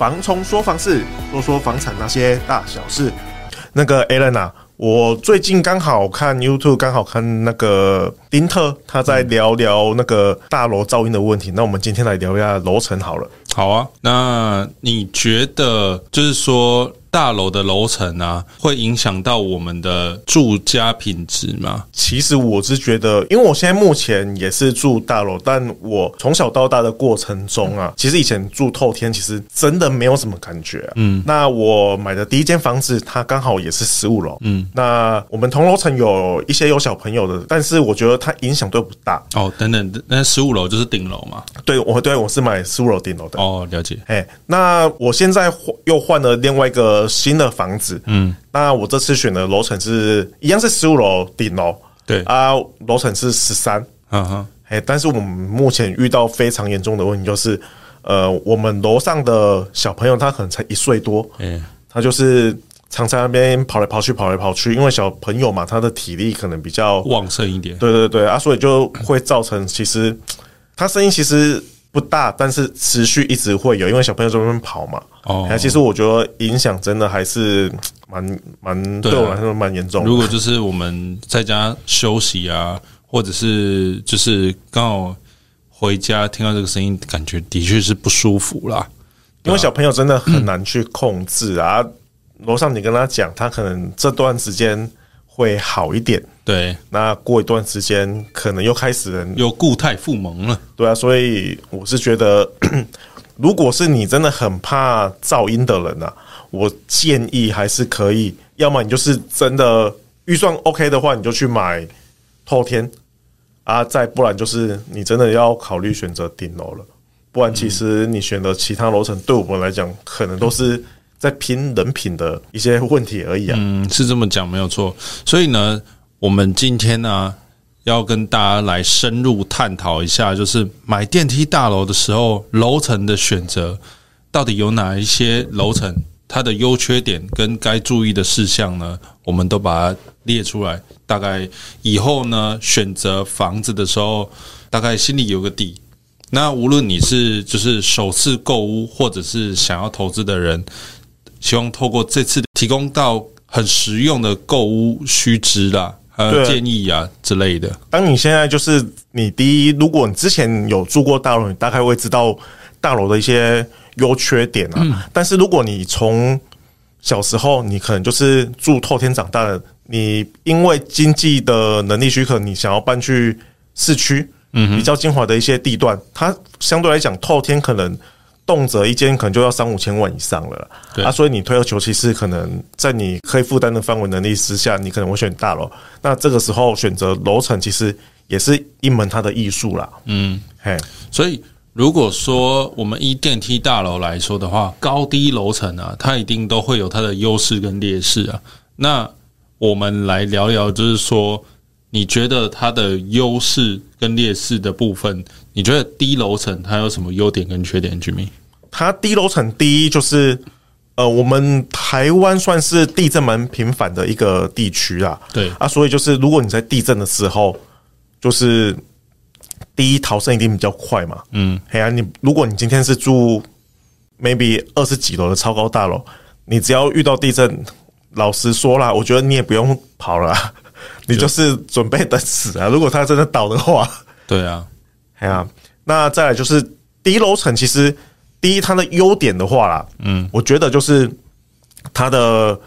房冲说房事，说说房产那些大小事。那个 Alan 啊，我最近刚好看 YouTube，刚好看那个丁特他在聊聊那个大楼噪音的问题。那我们今天来聊一下楼层好了。好啊，那你觉得就是说，大楼的楼层啊，会影响到我们的住家品质吗？其实我是觉得，因为我现在目前也是住大楼，但我从小到大的过程中啊，其实以前住透天，其实真的没有什么感觉啊。嗯，那我买的第一间房子，它刚好也是十五楼。嗯，那我们同楼层有一些有小朋友的，但是我觉得它影响都不大。哦，等等，那十五楼就是顶楼嘛？对，我对我是买十五楼顶楼的。哦，了解。哎，那我现在又换了另外一个。新的房子，嗯，那我这次选的楼层是一样是十五楼顶楼，对。啊，楼层是十三，嗯哼，哎，但是我们目前遇到非常严重的问题，就是，呃，我们楼上的小朋友他可能才一岁多，嗯，他就是常在那边跑来跑去，跑来跑去，因为小朋友嘛，他的体力可能比较旺盛一点，对对对啊，所以就会造成其实他声音其实。不大，但是持续一直会有，因为小朋友在那边跑嘛。哦，其实我觉得影响真的还是蛮蛮对我来说蛮严重的。如果就是我们在家休息啊，或者是就是刚好回家听到这个声音，感觉的确是不舒服啦。因为小朋友真的很 难去控制啊。楼上你跟他讲，他可能这段时间会好一点。对，那过一段时间可能又开始有固态复萌了。对啊，所以我是觉得，如果是你真的很怕噪音的人啊，我建议还是可以，要么你就是真的预算 OK 的话，你就去买透天啊，再不然就是你真的要考虑选择顶楼了。不然其实你选择其他楼层，对我们来讲，可能都是在拼人品的一些问题而已啊。嗯，是这么讲没有错。所以呢。我们今天呢，要跟大家来深入探讨一下，就是买电梯大楼的时候，楼层的选择到底有哪一些楼层，它的优缺点跟该注意的事项呢？我们都把它列出来，大概以后呢，选择房子的时候，大概心里有个底。那无论你是就是首次购屋，或者是想要投资的人，希望透过这次提供到很实用的购物须知啦。呃，建议啊之类的。当你现在就是你第一，如果你之前有住过大楼，你大概会知道大楼的一些优缺点啊。嗯。但是如果你从小时候你可能就是住透天长大的，你因为经济的能力许可，你想要搬去市区，嗯，比较精华的一些地段，它相对来讲透天可能。动辄一间可能就要三五千万以上了，对啊，所以你退而求其次，可能在你可以负担的范围能力之下，你可能会选大楼。那这个时候选择楼层，其实也是一门它的艺术啦。嗯，嘿，所以如果说我们以电梯大楼来说的话，高低楼层啊，它一定都会有它的优势跟劣势啊。那我们来聊聊，就是说，你觉得它的优势跟劣势的部分，你觉得低楼层它有什么优点跟缺点？Jimmy？它低楼层，第一就是，呃，我们台湾算是地震蛮频繁的一个地区啊。对啊，所以就是如果你在地震的时候，就是第一逃生一定比较快嘛。嗯，哎呀，你如果你今天是住 maybe 二十几楼的超高大楼，你只要遇到地震，老实说啦，我觉得你也不用跑了，你就是准备等死啊。如果他真的倒的话，对啊，哎呀，那再来就是低楼层，其实。第一，它的优点的话啦，嗯，我觉得就是它的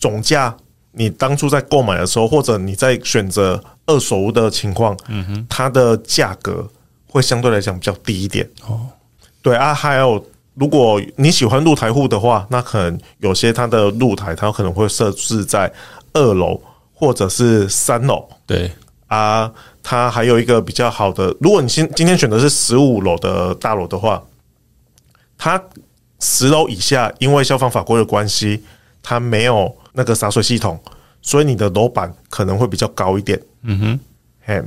总价，你当初在购买的时候，或者你在选择二手屋的情况，嗯哼，它的价格会相对来讲比较低一点。哦，对啊，还有如果你喜欢露台户的话，那可能有些它的露台，它可能会设置在二楼或者是三楼。对啊，它还有一个比较好的，如果你今今天选的是十五楼的大楼的话。它十楼以下，因为消防法规的关系，它没有那个洒水系统，所以你的楼板可能会比较高一点。嗯哼，嘿，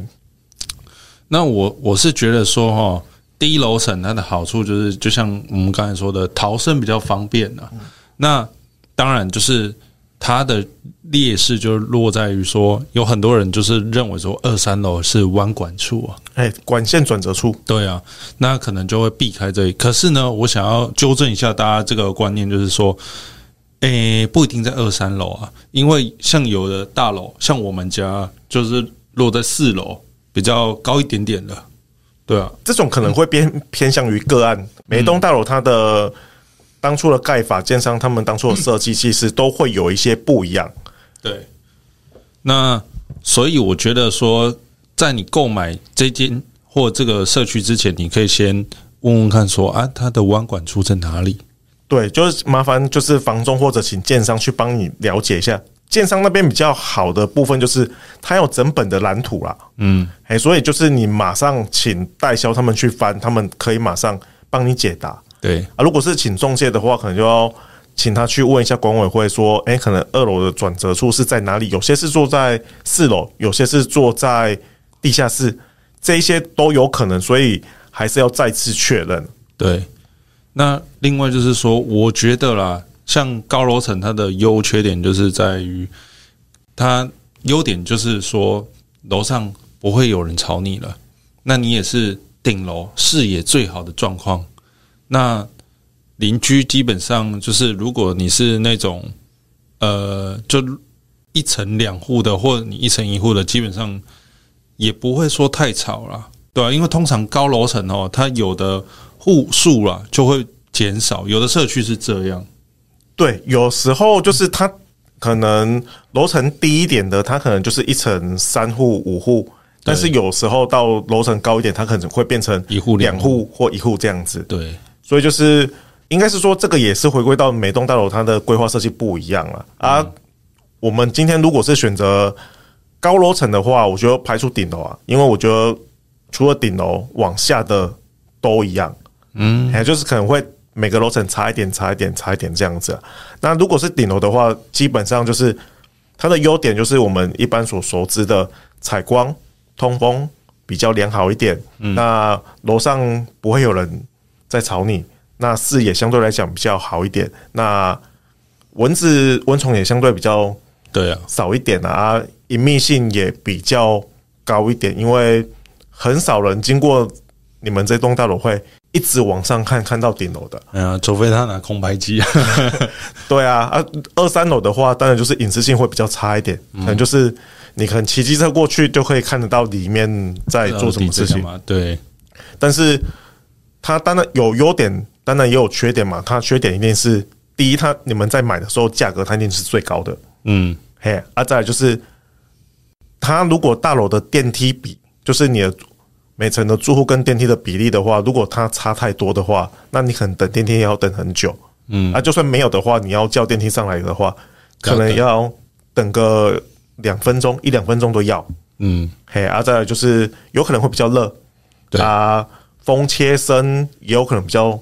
那我我是觉得说哈，低楼层它的好处就是，就像我们刚才说的，逃生比较方便啊。嗯、那当然就是它的劣势就落在于说，有很多人就是认为说二三楼是弯管处啊，哎，管线转折处。对啊，那可能就会避开这里。可是呢，我想要纠正一下大家这个观念，就是说，诶，不一定在二三楼啊，因为像有的大楼，像我们家就是落在四楼。比较高一点点的，对啊，这种可能会偏偏向于个案。每栋大楼它的当初的盖法，建商他们当初的设计，其实都会有一些不一样。对，那所以我觉得说，在你购买这间或这个社区之前，你可以先问问看，说啊，它的弯管处在哪里？对，就是麻烦就是房中或者请建商去帮你了解一下。建商那边比较好的部分就是，他有整本的蓝图啦，嗯，哎，所以就是你马上请代销他们去翻，他们可以马上帮你解答。对啊，如果是请中介的话，可能就要请他去问一下管委会，说，哎，可能二楼的转折处是在哪里？有些是坐在四楼，有些是坐在地下室，这一些都有可能，所以还是要再次确认。对，那另外就是说，我觉得啦。像高楼层，它的优缺点就是在于，它优点就是说楼上不会有人吵你了，那你也是顶楼视野最好的状况。那邻居基本上就是，如果你是那种呃，就一层两户的，或者你一层一户的，基本上也不会说太吵啦，对啊，因为通常高楼层哦，它有的户数啦就会减少，有的社区是这样。对，有时候就是它可能楼层低一点的，它可能就是一层三户五户，但是有时候到楼层高一点，它可能会变成一户两户或一户这样子。对，所以就是应该是说，这个也是回归到每栋大楼它的规划设计不一样了啊。我们今天如果是选择高楼层的话，我觉得排除顶楼啊，因为我觉得除了顶楼往下的都一样，嗯，还就是可能会。每个楼层差一点，差一点，差一点这样子。那如果是顶楼的话，基本上就是它的优点就是我们一般所熟知的采光、通风比较良好一点。那楼上不会有人在吵你，那视野相对来讲比较好一点。那蚊子、蚊虫也相对比较对啊少一点啊，隐秘性也比较高一点，因为很少人经过你们这栋大楼会。一直往上看，看到顶楼的，哎呀，除非他拿空白机。对啊，啊，二三楼的话，当然就是隐私性会比较差一点，可能就是你可能骑机车过去就可以看得到里面在做什么事情嘛。对，但是它当然有优点，当然也有缺点嘛。它缺点一定是第一，它你们在买的时候价格它一定是最高的。嗯，嘿，啊，再来就是它如果大楼的电梯比，就是你的。每层的住户跟电梯的比例的话，如果它差太多的话，那你可能等电梯也要等很久。嗯，啊，就算没有的话，你要叫电梯上来的话，可能要等个两分钟，一两分钟都要。嗯，嘿，啊，再来就是有可能会比较热，对啊，风切声也有可能比较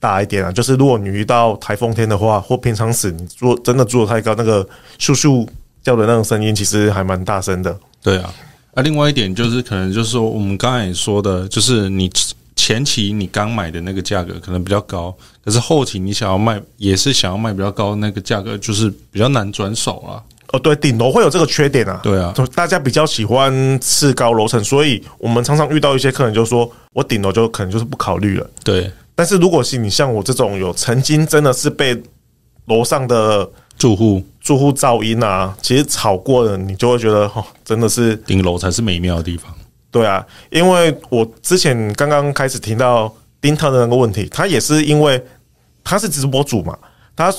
大一点啊。就是如果你遇到台风天的话，或平常时你住真的住的太高，那个咻咻叫的那种声音，其实还蛮大声的。对啊。啊、另外一点就是，可能就是说，我们刚才也说的，就是你前期你刚买的那个价格可能比较高，可是后期你想要卖，也是想要卖比较高那个价格，就是比较难转手了。哦，对，顶楼会有这个缺点啊。对啊，大家比较喜欢次高楼层，所以我们常常遇到一些客人就说，我顶楼就可能就是不考虑了。对，但是如果是你像我这种有曾经真的是被楼上的。住户住户噪音啊，其实吵过的，你就会觉得哦，真的是顶楼才是美妙的地方。对啊，因为我之前刚刚开始听到丁特的那个问题，他也是因为他是直播主嘛，他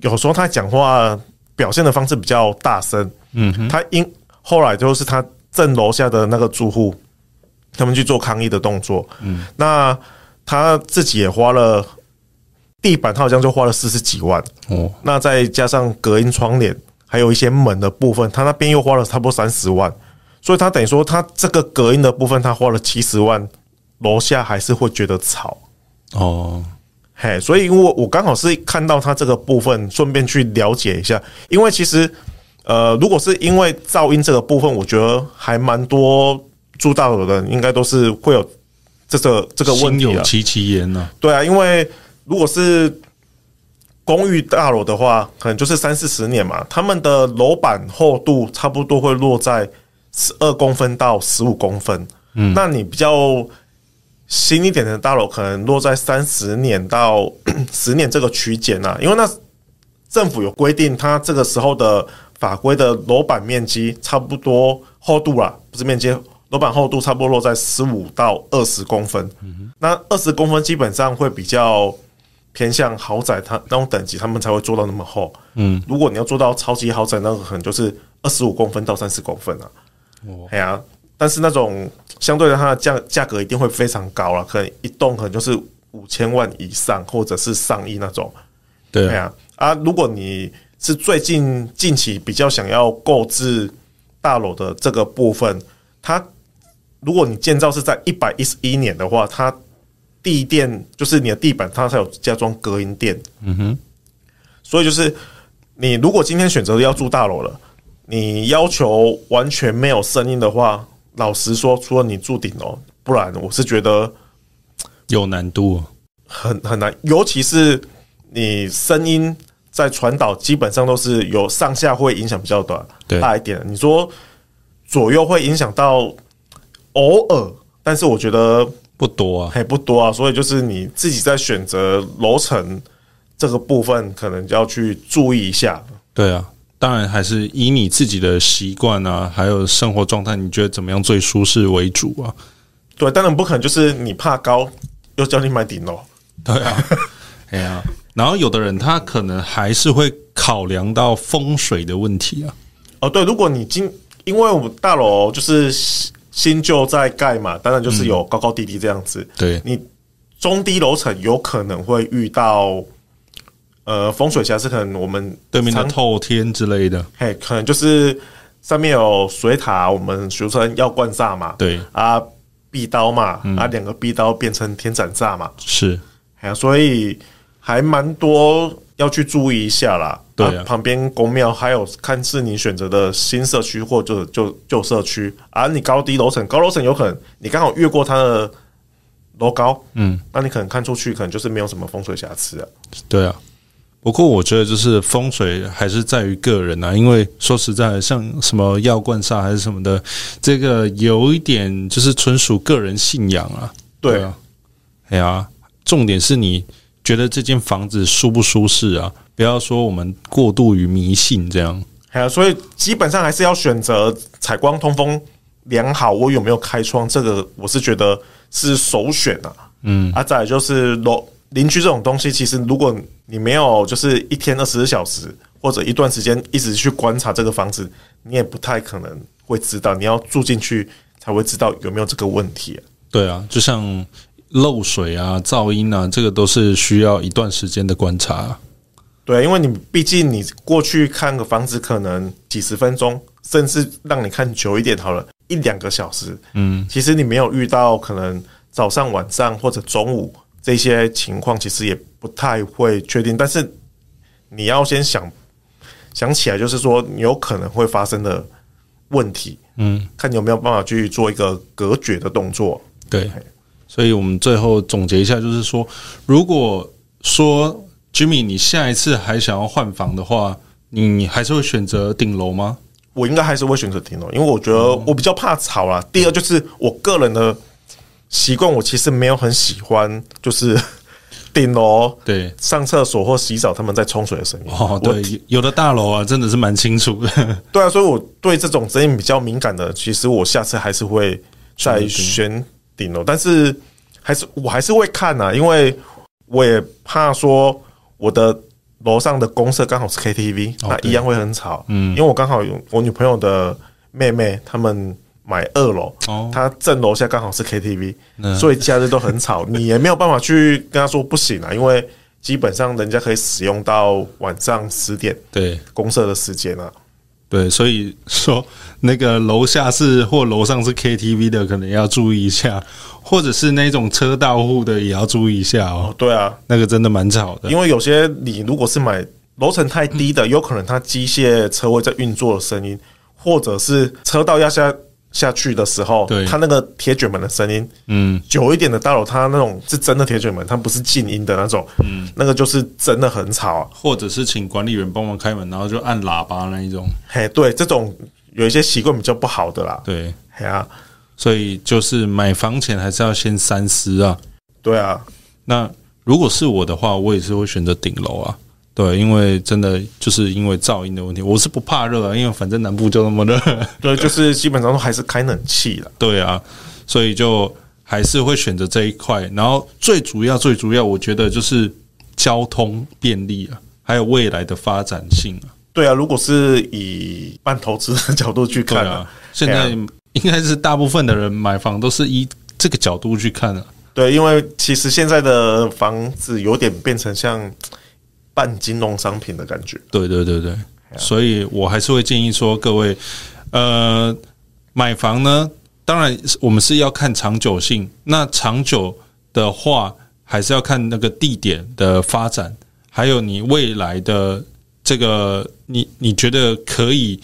有时候他讲话表现的方式比较大声，嗯哼，他因后来就是他正楼下的那个住户，他们去做抗议的动作，嗯，那他自己也花了。地板他好像就花了四十几万。哦，那再加上隔音窗帘，还有一些门的部分，他那边又花了差不多三十万，所以他等于说他这个隔音的部分他花了七十万，楼下还是会觉得吵。哦。嘿，所以因为我我刚好是看到它这个部分，顺便去了解一下。因为其实，呃，如果是因为噪音这个部分，我觉得还蛮多住大楼的人应该都是会有这个这个问题啊。对啊，因为如果是公寓大楼的话，可能就是三四十年嘛，他们的楼板厚度差不多会落在十二公分到十五公分。嗯，那你比较。新一点的大楼可能落在三十年到 十年这个区间呐，因为那政府有规定，它这个时候的法规的楼板面积差不多厚度啦，不是面积，楼板厚度差不多落在十五到二十公分。那二十公分基本上会比较偏向豪宅，它那种等级他们才会做到那么厚。嗯，如果你要做到超级豪宅，那个可能就是二十五公分到三十公分啊。哦，哎呀。但是那种相对的，它的价价格一定会非常高了，可能一栋可能就是五千万以上，或者是上亿那种。对啊，啊，如果你是最近近期比较想要购置大楼的这个部分，它如果你建造是在一百一十一年的话，它地垫就是你的地板，它才有加装隔音垫。嗯哼，所以就是你如果今天选择要住大楼了，你要求完全没有声音的话。老实说，除了你住顶楼，不然我是觉得有难度，很很难。尤其是你声音在传导，基本上都是有上下会影响比较短，大一点。你说左右会影响到偶尔，但是我觉得不多啊，还不多啊。所以就是你自己在选择楼层这个部分，可能就要去注意一下。对啊。当然，还是以你自己的习惯啊，还有生活状态，你觉得怎么样最舒适为主啊？对，当然不可能就是你怕高，又叫你买顶楼。对啊，哎呀，然后有的人他可能还是会考量到风水的问题啊。哦，对，如果你今因为我们大楼就是新旧在盖嘛，当然就是有高高低低这样子。嗯、对，你中低楼层有可能会遇到。呃，风水瑕疵可能我们对面的透天之类的，嘿，可能就是上面有水塔，我们俗称要灌煞嘛，对。啊，壁刀嘛，嗯、啊，两个壁刀变成天斩煞嘛，是，哎呀，所以还蛮多要去注意一下啦。对啊，啊旁边公庙还有看是你选择的新社区或者旧旧社区。啊，你高低楼层，高楼层有可能你刚好越过它的楼高，嗯，那你可能看出去可能就是没有什么风水瑕疵啊，对啊。不过我觉得就是风水还是在于个人啊，因为说实在的，像什么药罐煞还是什么的，这个有一点就是纯属个人信仰啊。对啊，哎呀，重点是你觉得这间房子舒不舒适啊？不要说我们过度于迷信这样。哎呀，所以基本上还是要选择采光通风良好，我有没有开窗，这个我是觉得是首选啊。嗯，啊，再来就是楼。邻居这种东西，其实如果你没有就是一天二十四小时或者一段时间一直去观察这个房子，你也不太可能会知道。你要住进去才会知道有没有这个问题啊。对啊，就像漏水啊、噪音啊，这个都是需要一段时间的观察啊。对，因为你毕竟你过去看个房子，可能几十分钟，甚至让你看久一点好了，一两个小时。嗯，其实你没有遇到可能早上、晚上或者中午。这些情况其实也不太会确定，但是你要先想想起来，就是说你有可能会发生的问题，嗯，看你有没有办法去做一个隔绝的动作。对，所以我们最后总结一下，就是说，如果说 Jimmy 你下一次还想要换房的话，你还是会选择顶楼吗？我应该还是会选择顶楼，因为我觉得我比较怕吵啦。第二就是我个人的。习惯我其实没有很喜欢，就是 顶楼对上厕所或洗澡他们在冲水的声音。哦，对，有的大楼啊，真的是蛮清楚的。对啊，所以我对这种声音比较敏感的，其实我下次还是会再选顶楼，但是还是我还是会看呐，因为我也怕说我的楼上的公社刚好是 KTV，那一样会很吵。嗯，因为我刚好有我女朋友的妹妹他们。买二楼，哦。他正楼下刚好是 KTV，所以假日都很吵，你也没有办法去跟他说不行啊，因为基本上人家可以使用到晚上十点，对，公社的时间啊，对，所以说那个楼下是或楼上是 KTV 的，可能要注意一下，或者是那种车道户的也要注意一下哦。哦对啊，那个真的蛮吵的，因为有些你如果是买楼层太低的，有可能它机械车位在运作的声音，或者是车道压下。下去的时候，对，它那个铁卷门的声音，嗯，久一点的大楼，它那种是真的铁卷门，它不是静音的那种，嗯，那个就是真的很吵啊。或者是请管理员帮忙开门，然后就按喇叭那一种，嘿，对，这种有一些习惯比较不好的啦，对，嘿啊，所以就是买房前还是要先三思啊。对啊，那如果是我的话，我也是会选择顶楼啊。对，因为真的就是因为噪音的问题，我是不怕热啊，因为反正南部就那么热。对，就是基本上都还是开冷气了。对啊，所以就还是会选择这一块。然后最主要、最主要，我觉得就是交通便利啊，还有未来的发展性啊。对啊，如果是以半投资的角度去看啊，现在应该是大部分的人买房都是以这个角度去看啊。对，因为其实现在的房子有点变成像。半金融商品的感觉，对对对对，所以我还是会建议说，各位，呃，买房呢，当然我们是要看长久性。那长久的话，还是要看那个地点的发展，还有你未来的这个，你你觉得可以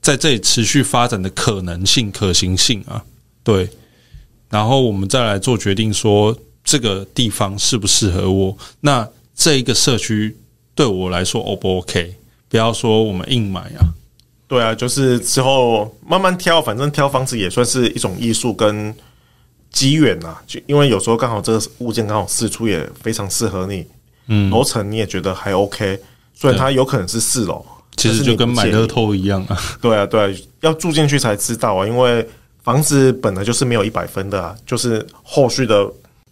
在这里持续发展的可能性、可行性啊？对，然后我们再来做决定，说这个地方适不适合我？那这一个社区对我来说 O 不 OK？不要说我们硬买啊，对啊，就是之后慢慢挑，反正挑房子也算是一种艺术跟机缘呐。就因为有时候刚好这个物件刚好四出，也非常适合你，嗯，楼层你也觉得还 OK，所以它有可能是四楼，其实就跟买乐透一样啊。对啊，对啊，要住进去才知道啊。因为房子本来就是没有一百分的啊，就是后续的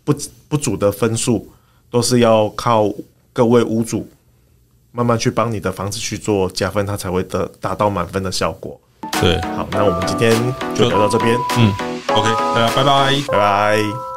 不不足的分数。都是要靠各位屋主慢慢去帮你的房子去做加分，它才会得达到满分的效果。对，好，那我们今天就聊到这边。嗯，OK，大家拜拜，拜拜。